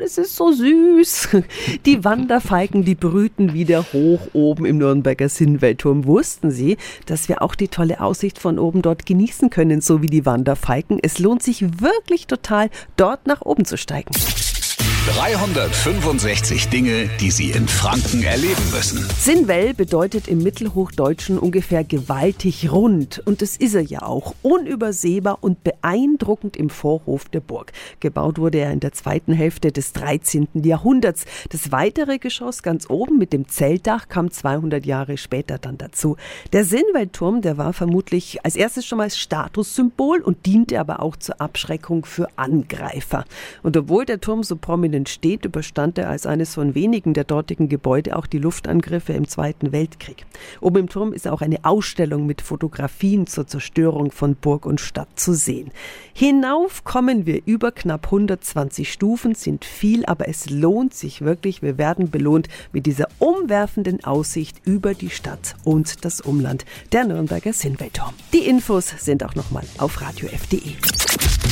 das ist so süß. Die Wanderfalken, die brüten wieder hoch oben im Nürnberger Sinnweltturm. Wussten Sie, dass wir auch die tolle Aussicht von oben dort genießen können, so wie die Wanderfalken? Es lohnt sich wirklich total, dort nach oben zu steigen. 365 Dinge, die Sie in Franken erleben müssen. Sinnwell bedeutet im Mittelhochdeutschen ungefähr gewaltig rund. Und das ist er ja auch. Unübersehbar und beeindruckend im Vorhof der Burg. Gebaut wurde er in der zweiten Hälfte des 13. Jahrhunderts. Das weitere Geschoss ganz oben mit dem Zeltdach kam 200 Jahre später dann dazu. Der Sinnwellturm, der war vermutlich als erstes schon mal Statussymbol und diente aber auch zur Abschreckung für Angreifer. Und obwohl der Turm so prominent steht, überstand er als eines von wenigen der dortigen Gebäude auch die Luftangriffe im Zweiten Weltkrieg. Oben im Turm ist auch eine Ausstellung mit Fotografien zur Zerstörung von Burg und Stadt zu sehen. Hinauf kommen wir über knapp 120 Stufen, sind viel, aber es lohnt sich wirklich. Wir werden belohnt mit dieser umwerfenden Aussicht über die Stadt und das Umland, der Nürnberger Sinnweltturm. Die Infos sind auch nochmal auf radiof.de.